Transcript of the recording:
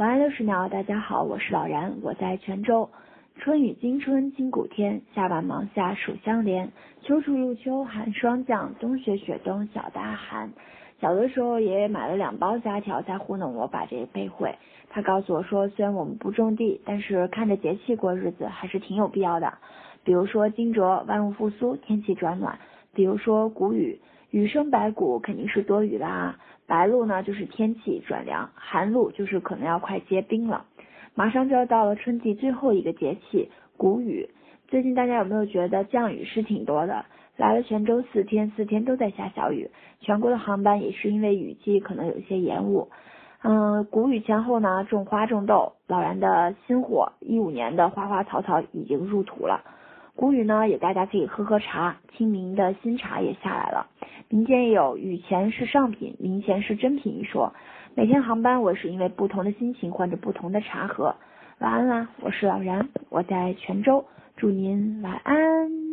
晚安六十秒，大家好，我是老然，我在泉州。春雨惊春清谷天，夏满芒夏暑相连。秋处入秋寒霜降，冬雪雪冬小大寒。小的时候，爷爷买了两包虾条，在糊弄我把这背会。他告诉我说，虽然我们不种地，但是看着节气过日子还是挺有必要的。比如说惊蛰，万物复苏，天气转暖；比如说谷雨，雨生白谷，肯定是多雨啦。白露呢，就是天气转凉；寒露就是可能要快结冰了。马上就要到了春季最后一个节气谷雨。最近大家有没有觉得降雨是挺多的？来了泉州四天，四天都在下小雨，全国的航班也是因为雨季可能有些延误。嗯，谷雨前后呢，种花种豆，老然的新货一五年的花花草草已经入土了。谷雨呢，也大家可以喝喝茶，清明的新茶也下来了。民间也有雨前是上品，明前是真品一说。每天航班我是因为不同的心情换着不同的茶喝。晚安啦，我是老然，我在泉州，祝您晚安。